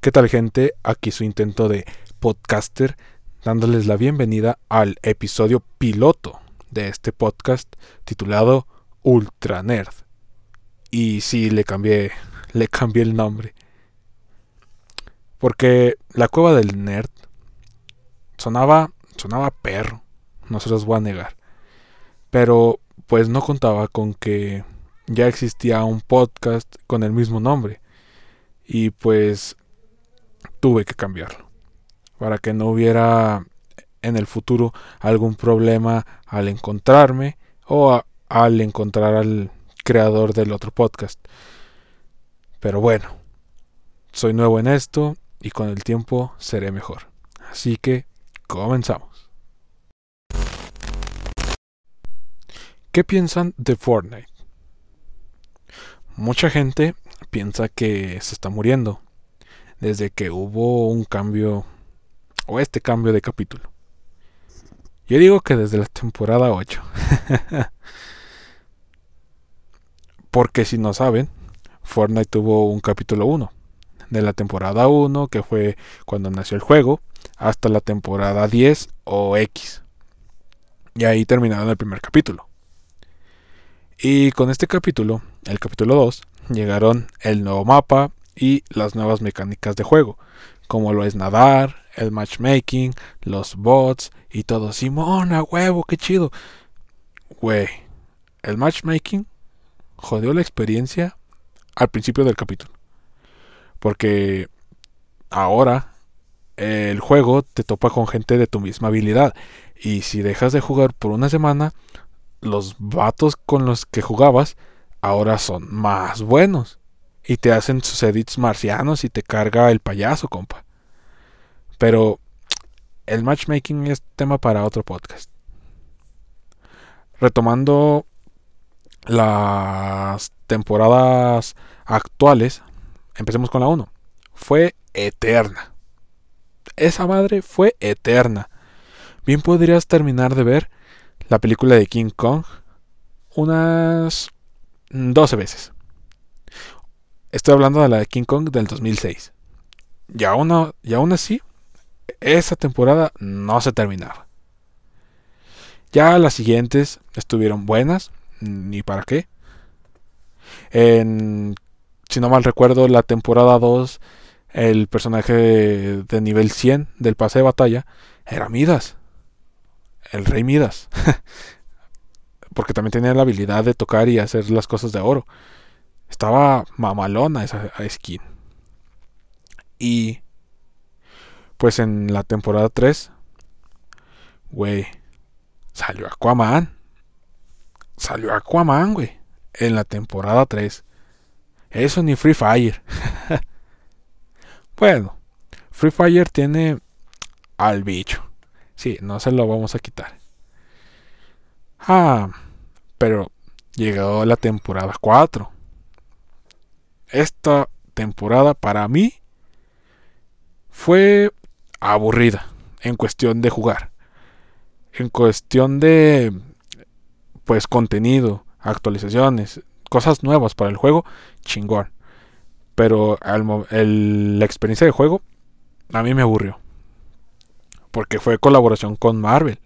¿Qué tal gente? Aquí su intento de podcaster, dándoles la bienvenida al episodio piloto de este podcast titulado Ultra Nerd. Y sí, le cambié, le cambié el nombre. Porque la cueva del nerd sonaba, sonaba perro, no se los voy a negar. Pero pues no contaba con que ya existía un podcast con el mismo nombre. Y pues tuve que cambiarlo para que no hubiera en el futuro algún problema al encontrarme o al encontrar al creador del otro podcast. Pero bueno, soy nuevo en esto y con el tiempo seré mejor. Así que comenzamos. ¿Qué piensan de Fortnite? Mucha gente piensa que se está muriendo desde que hubo un cambio o este cambio de capítulo. Yo digo que desde la temporada 8. Porque si no saben, Fortnite tuvo un capítulo 1. De la temporada 1, que fue cuando nació el juego, hasta la temporada 10 o X. Y ahí terminaron el primer capítulo. Y con este capítulo, el capítulo 2, llegaron el nuevo mapa, y las nuevas mecánicas de juego, como lo es nadar, el matchmaking, los bots y todo. Simón, a huevo, qué chido. Güey, el matchmaking jodió la experiencia al principio del capítulo. Porque ahora el juego te topa con gente de tu misma habilidad. Y si dejas de jugar por una semana, los vatos con los que jugabas ahora son más buenos y te hacen sus edits marcianos y te carga el payaso, compa. Pero el matchmaking es tema para otro podcast. Retomando las temporadas actuales, empecemos con la 1. Fue eterna. Esa madre fue eterna. Bien podrías terminar de ver la película de King Kong unas 12 veces. Estoy hablando de la de King Kong del 2006. Y aún, y aún así, esa temporada no se terminaba. Ya las siguientes estuvieron buenas, ni para qué. En, si no mal recuerdo, la temporada 2, el personaje de, nivel 100 del pase de batalla era Midas. El rey Midas. Porque también tenía la habilidad de tocar y hacer las cosas de oro. Estaba mamalona esa skin. Y pues en la temporada 3, güey, salió Aquaman. Salió Aquaman, güey, en la temporada 3. Eso ni Free Fire. bueno, Free Fire tiene al bicho. Sí, no se lo vamos a quitar. Ah, pero llegó la temporada 4 esta temporada para mí fue aburrida en cuestión de jugar. En cuestión de pues contenido, actualizaciones, cosas nuevas para el juego, chingón. Pero la experiencia de juego a mí me aburrió. Porque fue colaboración con Marvel.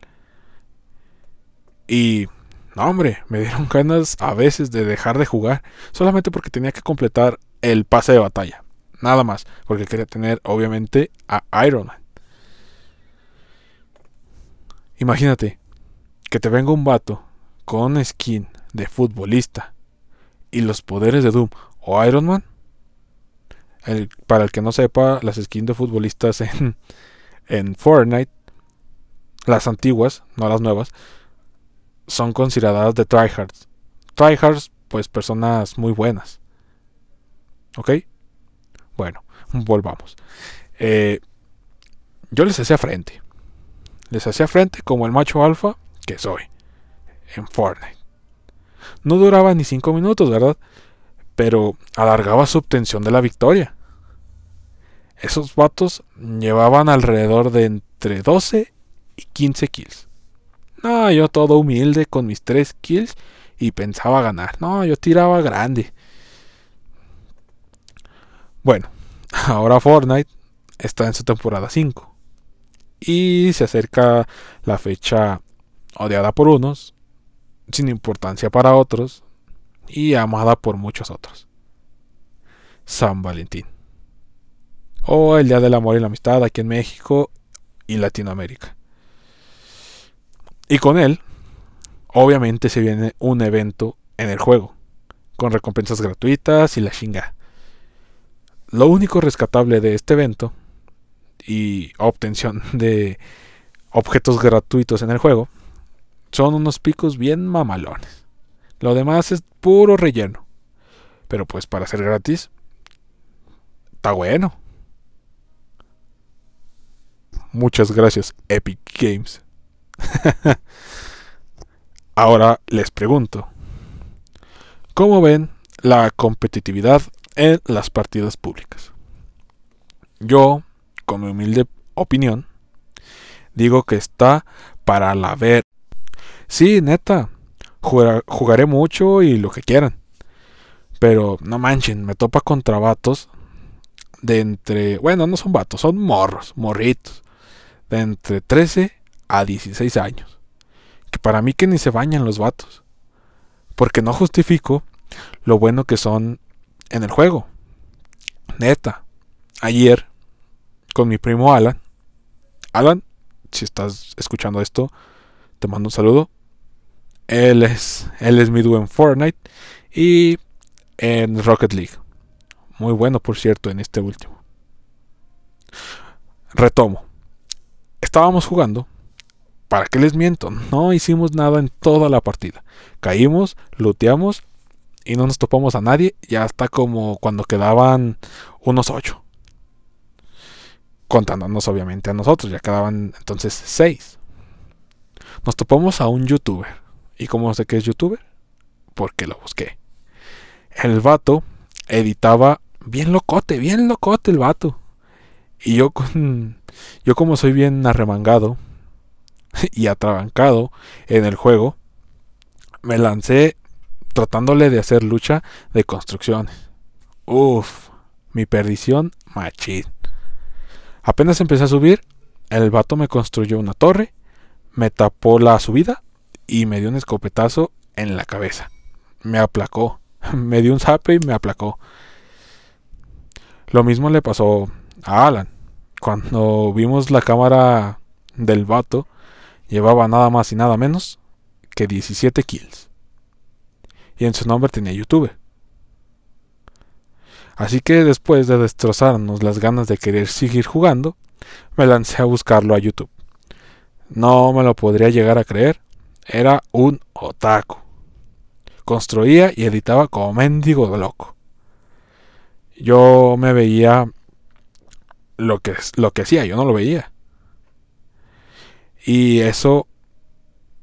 Y no, hombre, me dieron ganas a veces de dejar de jugar solamente porque tenía que completar el pase de batalla. Nada más, porque quería tener obviamente a Iron Man. Imagínate que te venga un vato con skin de futbolista y los poderes de Doom o Iron Man. para el que no sepa, las skins de futbolistas en, en Fortnite, las antiguas, no las nuevas, son consideradas de tryhards. Tryhards, pues personas muy buenas. ¿Ok? Bueno, volvamos. Eh, yo les hacía frente. Les hacía frente como el macho alfa que soy. En Fortnite. No duraba ni 5 minutos, ¿verdad? Pero alargaba su obtención de la victoria. Esos vatos llevaban alrededor de entre 12 y 15 kills. No, yo todo humilde con mis tres kills y pensaba ganar. No, yo tiraba grande. Bueno, Ahora Fortnite está en su temporada 5. Y se acerca la fecha odiada por unos, sin importancia para otros, y amada por muchos otros. San Valentín. O el Día del Amor y la Amistad aquí en México y Latinoamérica. Y con él, obviamente se viene un evento en el juego, con recompensas gratuitas y la chinga. Lo único rescatable de este evento y obtención de objetos gratuitos en el juego son unos picos bien mamalones. Lo demás es puro relleno. Pero pues para ser gratis, está bueno. Muchas gracias, Epic Games. Ahora les pregunto, ¿cómo ven la competitividad en las partidas públicas? Yo, con mi humilde opinión, digo que está para la ver. Sí, neta, jugaré mucho y lo que quieran. Pero no manchen, me topa contra vatos de entre, bueno, no son vatos, son morros, morritos, de entre 13 a 16 años. Que para mí que ni se bañan los vatos. Porque no justifico lo bueno que son en el juego. Neta, ayer con mi primo Alan. Alan, si estás escuchando esto, te mando un saludo. Él es, él es mi dúo en Fortnite y en Rocket League. Muy bueno, por cierto, en este último. Retomo. Estábamos jugando ¿Para qué les miento? No hicimos nada en toda la partida. Caímos, looteamos y no nos topamos a nadie. Ya está como cuando quedaban unos ocho. Contándonos obviamente a nosotros, ya quedaban entonces seis. Nos topamos a un youtuber. ¿Y cómo sé que es youtuber? Porque lo busqué. El vato editaba bien locote, bien locote el vato. Y yo con. Yo como soy bien arremangado y atrabancado en el juego, me lancé tratándole de hacer lucha de construcciones. Uf, mi perdición machín. Apenas empecé a subir, el vato me construyó una torre, me tapó la subida y me dio un escopetazo en la cabeza. Me aplacó, me dio un zape y me aplacó. Lo mismo le pasó a Alan. Cuando vimos la cámara del vato, llevaba nada más y nada menos que 17 kills. Y en su nombre tenía YouTube. Así que después de destrozarnos las ganas de querer seguir jugando, me lancé a buscarlo a YouTube. No me lo podría llegar a creer. Era un otaku. Construía y editaba como mendigo de loco. Yo me veía lo que, lo que hacía, yo no lo veía. Y eso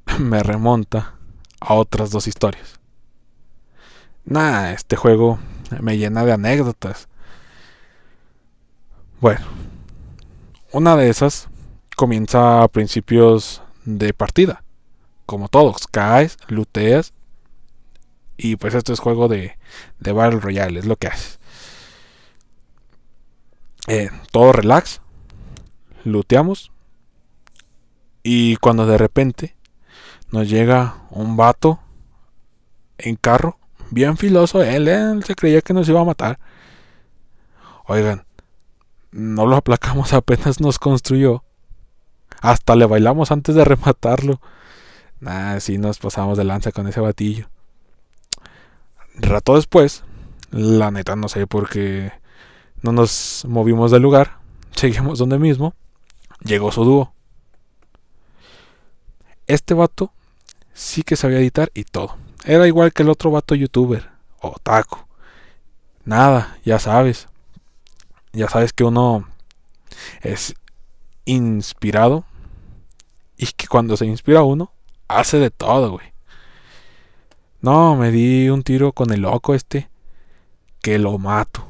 me remonta a otras dos historias. Nah, este juego me llena de anécdotas. Bueno, una de esas comienza a principios de partida. Como todos, caes, looteas. Y pues esto es juego de, de Battle Royale, es lo que haces. Eh, todo relax. Looteamos. Y cuando de repente nos llega un vato en carro, bien filoso, él, se creía que nos iba a matar. Oigan, no lo aplacamos apenas nos construyó. Hasta le bailamos antes de rematarlo. Nah, sí nos pasamos de lanza con ese batillo. Rato después, la neta no sé por qué no nos movimos del lugar. Seguimos donde mismo. Llegó su dúo. Este vato sí que sabía editar y todo. Era igual que el otro vato youtuber o taco. Nada, ya sabes. Ya sabes que uno es inspirado y que cuando se inspira uno hace de todo, güey. No, me di un tiro con el loco este que lo mato.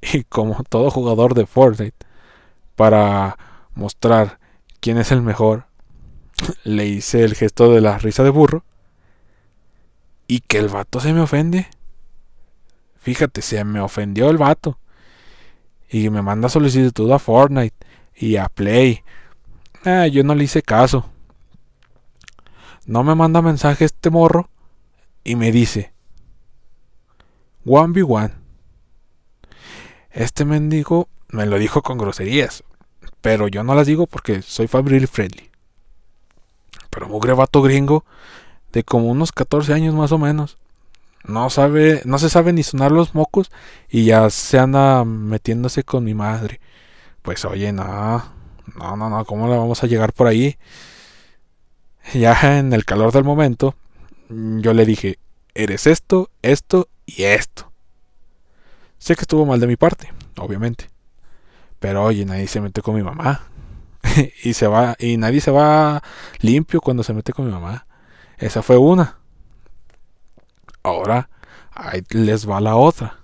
Y como todo jugador de Fortnite, para mostrar quién es el mejor, le hice el gesto de la risa de burro. Y que el vato se me ofende. Fíjate, se me ofendió el vato. y me manda solicitud a Fortnite y a Play. Ah, yo no le hice caso. No me manda mensaje este morro y me dice 1v1. Este mendigo me lo dijo con groserías, pero yo no las digo porque soy family friendly. Pero mugre vato gringo de como unos 14 años más o menos. No sabe, no se sabe ni sonar los mocos y ya se anda metiéndose con mi madre. Pues oye, no, no, no, no, ¿cómo le vamos a llegar por ahí? Ya en el calor del momento, yo le dije, eres esto, esto y esto. Sé que estuvo mal de mi parte, obviamente. Pero oye, nadie se mete con mi mamá. y se va, y nadie se va limpio cuando se mete con mi mamá. Esa fue una. Ahora ahí les va la otra.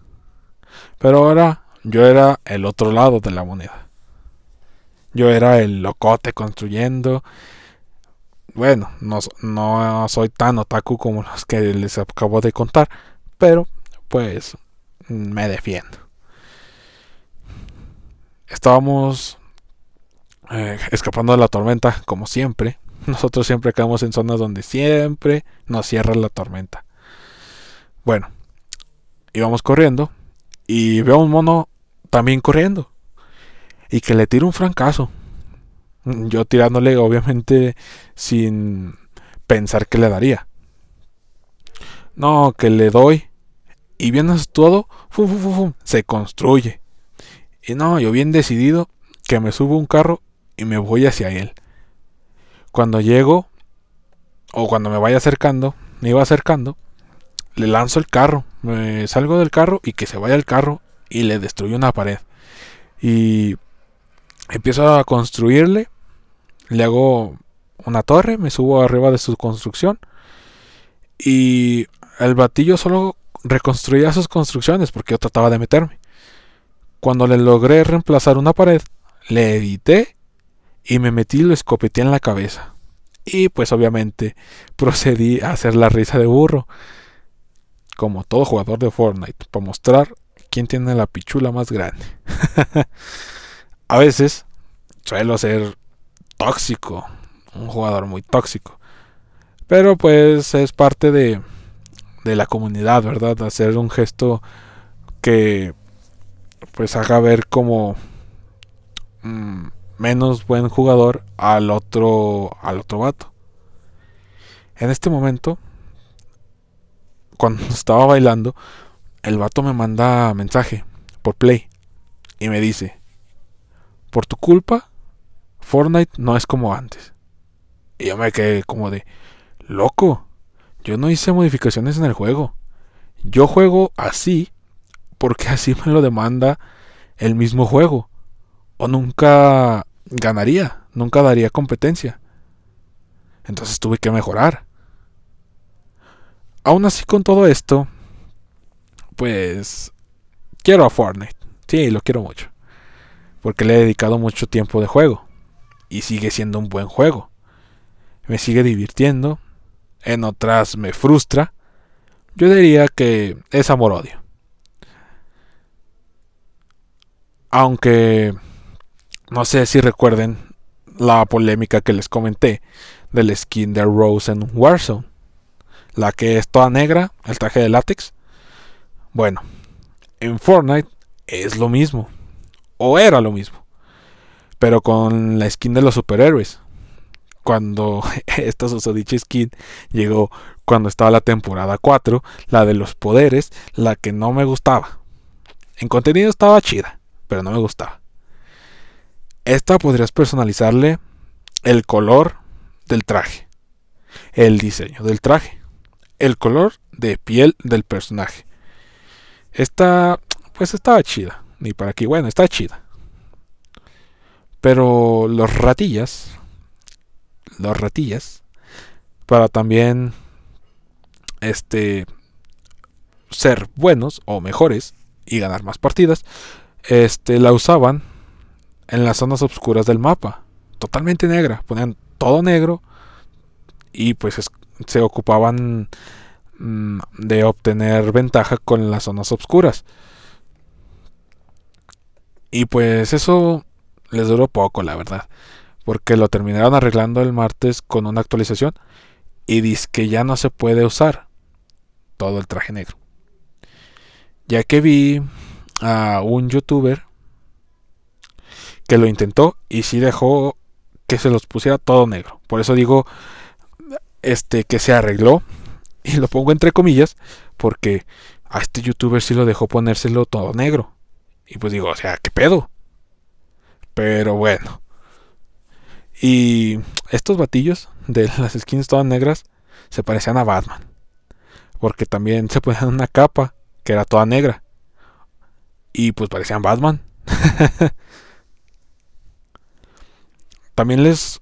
Pero ahora yo era el otro lado de la moneda. Yo era el locote construyendo. Bueno, no, no soy tan otaku como los que les acabo de contar. Pero, pues, me defiendo. Estábamos eh, escapando de la tormenta, como siempre. Nosotros siempre caemos en zonas donde siempre nos cierra la tormenta. Bueno, íbamos corriendo y veo a un mono también corriendo y que le tira un francazo. Yo tirándole, obviamente, sin pensar que le daría. No, que le doy y bien todo, se construye. Y no, yo bien decidido que me subo un carro y me voy hacia él. Cuando llego, o cuando me vaya acercando, me iba acercando, le lanzo el carro, me salgo del carro y que se vaya el carro y le destruyo una pared. Y empiezo a construirle, le hago una torre, me subo arriba de su construcción y el batillo solo reconstruía sus construcciones porque yo trataba de meterme. Cuando le logré reemplazar una pared, le edité y me metí y lo escopeté en la cabeza. Y pues obviamente procedí a hacer la risa de burro como todo jugador de Fortnite, para mostrar quién tiene la pichula más grande. a veces suelo ser tóxico, un jugador muy tóxico. Pero pues es parte de, de la comunidad, ¿verdad? Hacer un gesto que pues haga ver como mm, menos buen jugador al otro al otro vato. En este momento cuando estaba bailando, el vato me manda mensaje por play y me dice, por tu culpa, Fortnite no es como antes. Y yo me quedé como de, loco, yo no hice modificaciones en el juego. Yo juego así porque así me lo demanda el mismo juego. O nunca ganaría, nunca daría competencia. Entonces tuve que mejorar aún así con todo esto, pues quiero a Fortnite. Sí, lo quiero mucho. Porque le he dedicado mucho tiempo de juego. Y sigue siendo un buen juego. Me sigue divirtiendo. En otras me frustra. Yo diría que es amor-odio. Aunque no sé si recuerden la polémica que les comenté del skin de Rose en Warzone la que es toda negra, el traje de látex. Bueno, en Fortnite es lo mismo, o era lo mismo, pero con la skin de los superhéroes. Cuando esta susodicha skin llegó cuando estaba la temporada 4, la de los poderes, la que no me gustaba. En contenido estaba chida, pero no me gustaba. Esta podrías personalizarle el color del traje, el diseño del traje el color de piel del personaje. Esta, pues estaba chida. Ni para aquí, bueno, está chida. Pero los ratillas, los ratillas, para también, este, ser buenos o mejores y ganar más partidas, este, la usaban en las zonas oscuras del mapa, totalmente negra, ponían todo negro y pues es, se ocupaban mm, de obtener ventaja con las zonas oscuras. Y pues eso les duró poco, la verdad. Porque lo terminaron arreglando el martes con una actualización. Y dice que ya no se puede usar todo el traje negro. Ya que vi a un youtuber que lo intentó y sí dejó que se los pusiera todo negro. Por eso digo este que se arregló y lo pongo entre comillas porque a este youtuber sí lo dejó ponérselo todo negro. Y pues digo, o sea, ¿qué pedo? Pero bueno. Y estos batillos de las skins todas negras se parecían a Batman. Porque también se ponían una capa que era toda negra. Y pues parecían Batman. también les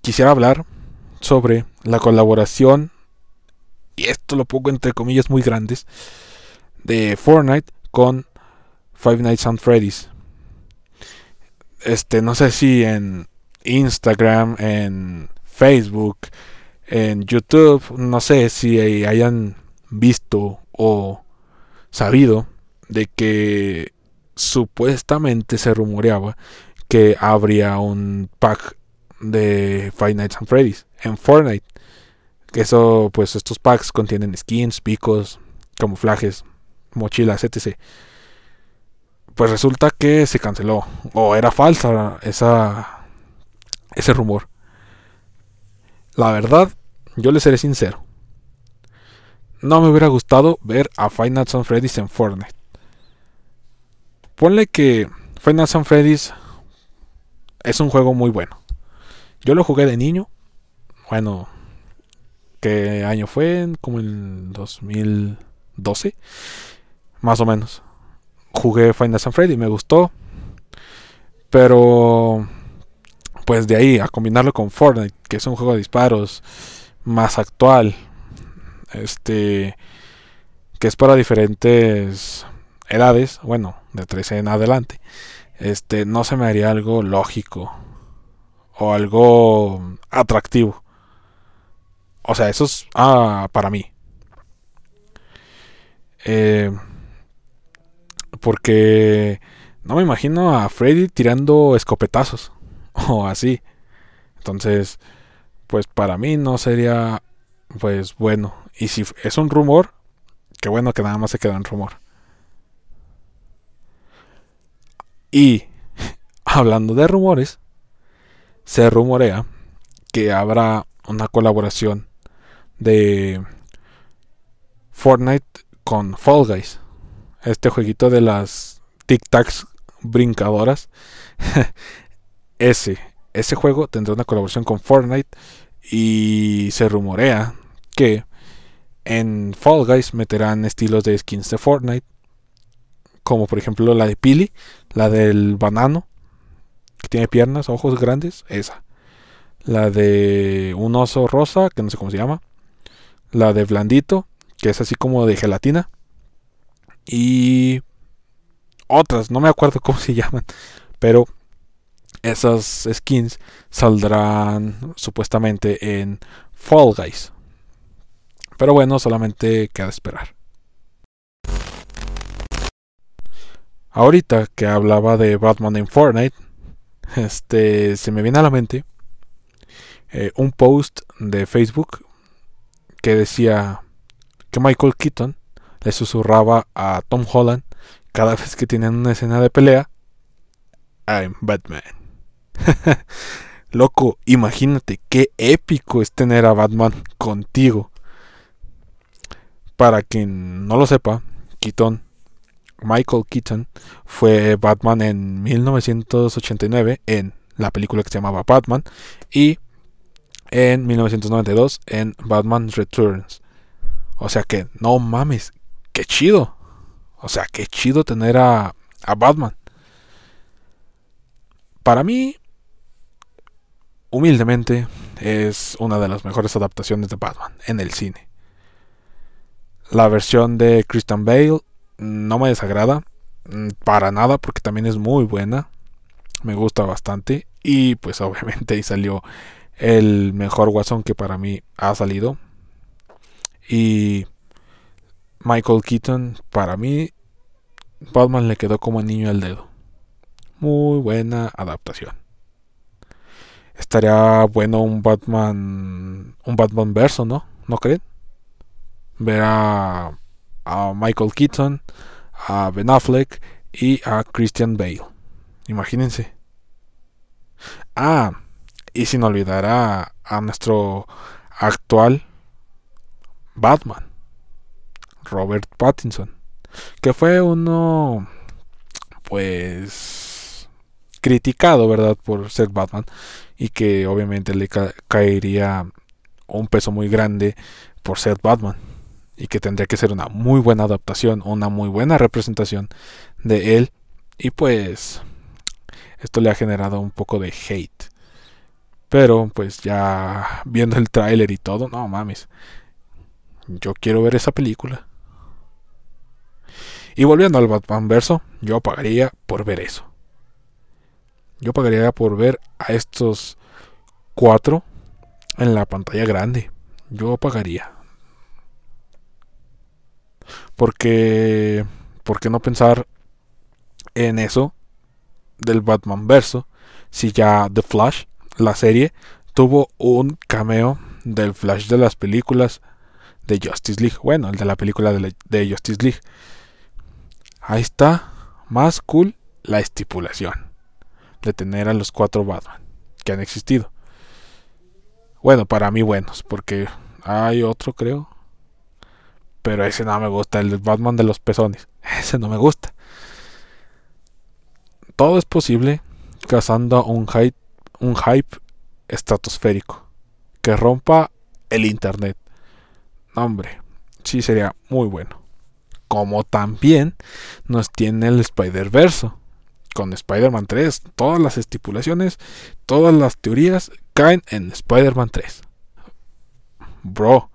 quisiera hablar sobre la colaboración, y esto lo pongo entre comillas muy grandes, de Fortnite con Five Nights at Freddy's. Este, no sé si en Instagram, en Facebook, en YouTube, no sé si hayan visto o sabido de que supuestamente se rumoreaba que habría un pack de Five Nights at Freddy's en Fortnite. Que eso, pues estos packs contienen skins, picos, camuflajes, mochilas, etc. Pues resulta que se canceló. O era falsa esa, ese rumor. La verdad, yo le seré sincero. No me hubiera gustado ver a Five Nights at Freddy's en Fortnite. Ponle que Five Nights at Freddy's es un juego muy bueno. Yo lo jugué de niño. Bueno, ¿qué año fue? Como en 2012. Más o menos. Jugué Final Fantasy Freddy, me gustó. Pero pues de ahí a combinarlo con Fortnite, que es un juego de disparos más actual, este que es para diferentes edades, bueno, de 13 en adelante. Este no se me haría algo lógico o algo atractivo. O sea, eso es ah, para mí. Eh, porque no me imagino a Freddy tirando escopetazos o así. Entonces, pues para mí no sería pues bueno. Y si es un rumor, qué bueno que nada más se queda en rumor. Y hablando de rumores, se rumorea que habrá una colaboración de Fortnite con Fall Guys. Este jueguito de las Tic Tacs brincadoras. ese, ese juego tendrá una colaboración con Fortnite y se rumorea que en Fall Guys meterán estilos de skins de Fortnite, como por ejemplo la de Pili, la del banano, que tiene piernas, ojos grandes, esa. La de un oso rosa, que no sé cómo se llama. La de blandito, que es así como de gelatina. Y otras, no me acuerdo cómo se llaman. Pero esas skins saldrán supuestamente en Fall Guys. Pero bueno, solamente queda esperar. Ahorita que hablaba de Batman en Fortnite, este, se me viene a la mente eh, un post de Facebook que decía que Michael Keaton le susurraba a Tom Holland cada vez que tenían una escena de pelea, I'm Batman. Loco, imagínate qué épico es tener a Batman contigo. Para quien no lo sepa, Keaton Michael Keaton fue Batman en 1989 en la película que se llamaba Batman y en 1992 en Batman Returns. O sea que, no mames, qué chido. O sea, qué chido tener a, a Batman. Para mí, humildemente, es una de las mejores adaptaciones de Batman en el cine. La versión de Christian Bale no me desagrada mm, para nada porque también es muy buena. Me gusta bastante y pues obviamente ahí salió el mejor Watson que para mí ha salido. Y Michael Keaton para mí Batman le quedó como niño al dedo. muy buena adaptación. Estaría bueno un Batman, un Batman verso, ¿no? ¿No creen? Ver a, a Michael Keaton, a Ben Affleck y a Christian Bale. Imagínense. Ah, y sin olvidar a, a nuestro actual Batman, Robert Pattinson, que fue uno, pues, criticado, ¿verdad?, por ser Batman, y que obviamente le caería un peso muy grande por ser Batman, y que tendría que ser una muy buena adaptación, una muy buena representación de él, y pues, esto le ha generado un poco de hate. Pero pues ya viendo el tráiler y todo, no mames. Yo quiero ver esa película. Y volviendo al Batman verso, yo pagaría por ver eso. Yo pagaría por ver a estos cuatro en la pantalla grande. Yo pagaría. Porque, ¿por qué no pensar en eso del Batman verso si ya The Flash la serie tuvo un cameo del Flash de las películas de Justice League. Bueno, el de la película de, Justice League. Ahí está. Más cool la estipulación de tener a los cuatro Batman que han existido. Bueno, para mí buenos, porque hay otro creo. Pero ese no me gusta, el Batman de los pezones. Ese no me gusta. Todo es posible cazando un hype un hype estratosférico que rompa el internet. hombre, sí sería muy bueno. Como también nos tiene el Spider-Verse. Con Spider-Man 3, todas las estipulaciones, todas las teorías caen en Spider-Man 3. Bro,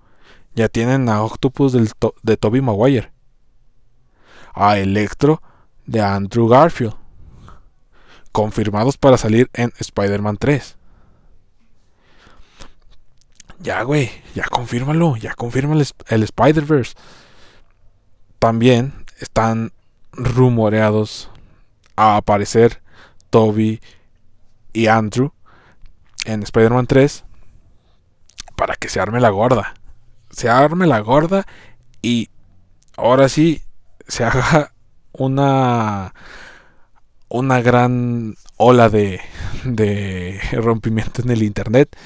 ya tienen a Octopus de Toby Maguire. A Electro de Andrew Garfield confirmados para salir en Spider-Man 3. Ya, güey, ya confírmalo, ya confirma el, Spider-Verse. También están rumoreados a aparecer Toby y Andrew en Spider-Man 3 para que se arme la gorda. Se arme la gorda y ahora sí se haga una una gran ola de, de rompimiento en el internet.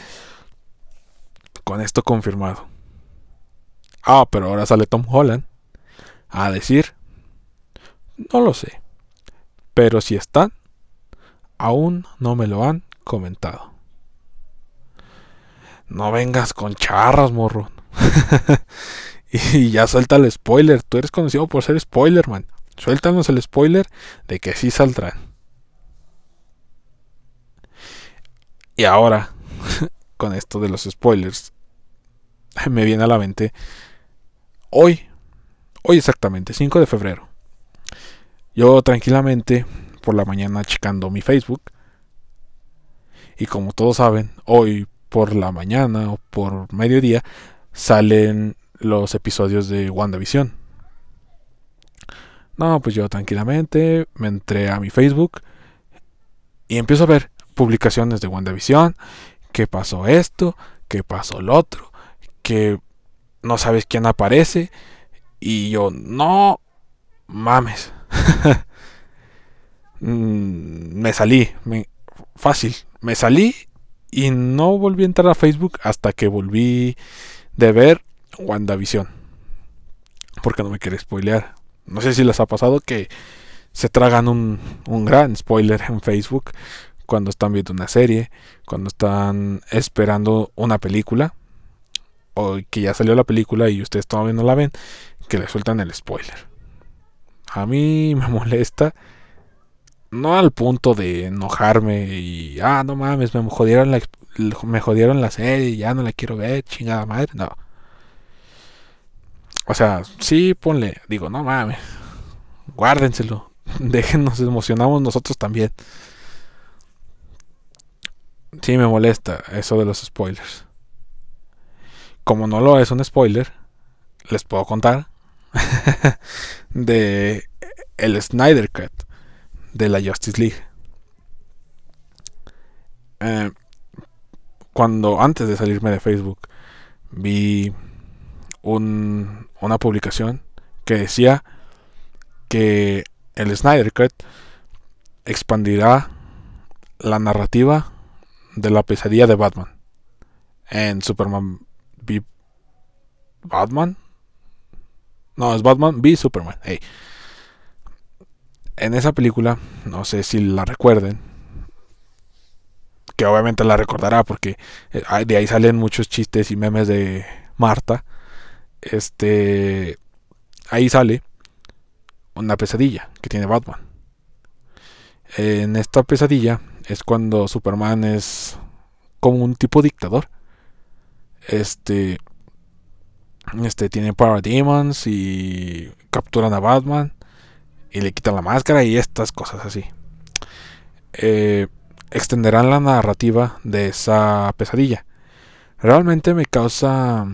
Con esto confirmado. Ah, pero ahora sale Tom Holland a decir, no lo sé, pero si están, aún no me lo han comentado. No vengas con charras, morro. y ya suelta el spoiler. Tú eres conocido por ser spoiler, man. Suéltanos el spoiler de que sí saldrán. Y ahora, con esto de los spoilers, me viene a la mente hoy, hoy exactamente, 5 de febrero. Yo tranquilamente por la mañana checando mi Facebook. Y como todos saben, hoy por la mañana o por mediodía salen los episodios de WandaVision. No, pues yo tranquilamente me entré a mi Facebook y empiezo a ver publicaciones de WandaVision, que pasó esto, que pasó lo otro, que no sabes quién aparece y yo no mames. Mm, me salí, me, fácil, me salí y no volví a entrar a Facebook hasta que volví de ver WandaVision. Porque no me quiere spoilear. No sé si les ha pasado que se tragan un, gran spoiler en Facebook cuando están viendo una serie, cuando están esperando una película, o que ya salió la película y ustedes todavía no la ven, que le sueltan el spoiler. A mí me molesta, no al punto de enojarme y, ah, no mames, me jodieron la, me jodieron la serie, ya no la quiero ver, chingada madre, no. O sea, sí, ponle, digo, no mames, guárdenselo, déjenos, emocionamos nosotros también. Sí, me molesta eso de los spoilers. Como no lo es un spoiler, les puedo contar de el Snyder Cut de la Justice League. Eh, cuando antes de salirme de Facebook vi un, una publicación que decía que el Snyder Cut expandirá la narrativa de la pesadilla de Batman en Superman v Batman. No es Batman v Superman en esa película no sé si la recuerden que obviamente la recordará porque eh, de ahí salen muchos chistes y memes de Marta. Este ahí sale una pesadilla que tiene Batman. En esta pesadilla es cuando Superman es como un tipo dictador. Este este tiene Parademons y capturan a Batman y le quitan la máscara y estas cosas así. Eh, extenderán la narrativa de esa pesadilla. Realmente me causa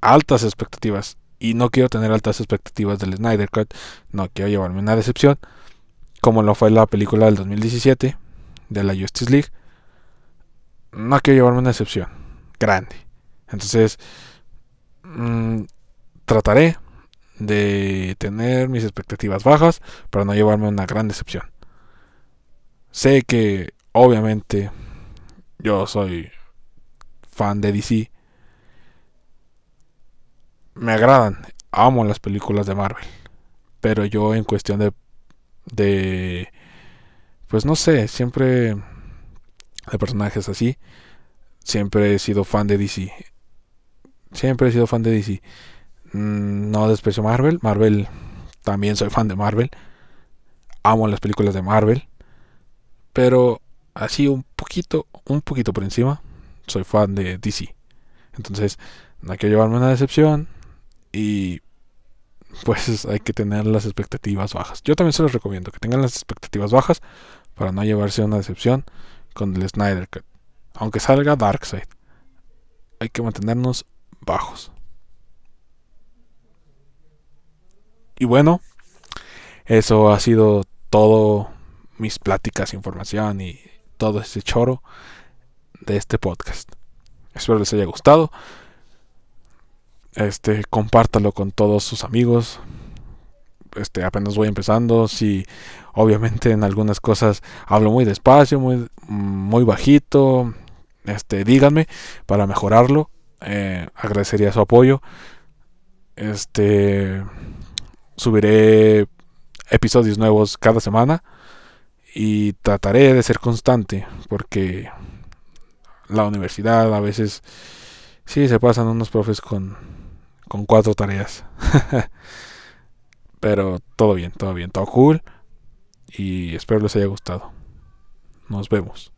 altas expectativas y no quiero tener altas expectativas del Snyder Cut, no quiero llevarme una decepción, como lo fue la película del 2017 de la Justice League. No quiero llevarme una decepción grande. Entonces, mm, trataré de tener mis expectativas bajas para no llevarme una gran decepción. Sé que obviamente yo soy fan de DC. Me agradan, amo las películas de Marvel. Pero yo en cuestión de de pues no sé, siempre de personajes así, siempre he sido fan de DC. Siempre he sido fan de DC. Mm, no desprecio Marvel, Marvel también soy fan de Marvel. Amo las películas de Marvel. Pero así un poquito, un poquito por encima, soy fan de DC. Entonces, no hay que llevarme una decepción y pues hay que tener las expectativas bajas. Yo también se los recomiendo que tengan las expectativas bajas para no llevarse una decepción con el Snyder Cut. Aunque salga Darkseid, hay que mantenernos bajos. Y bueno, eso ha sido todo mis pláticas, información y todo ese choro de este podcast. Espero les haya gustado. Este, compártalo con todos sus amigos. Este, apenas voy empezando. Si obviamente en algunas cosas hablo muy despacio, muy, muy bajito. Este, díganme para mejorarlo. Eh, agradecería su apoyo. Este, subiré episodios nuevos cada semana y trataré de ser constante porque la universidad a veces sí se pasan unos profes con, con cuatro tareas. Pero todo bien, todo bien, todo cool. Y espero les haya gustado. Nos vemos.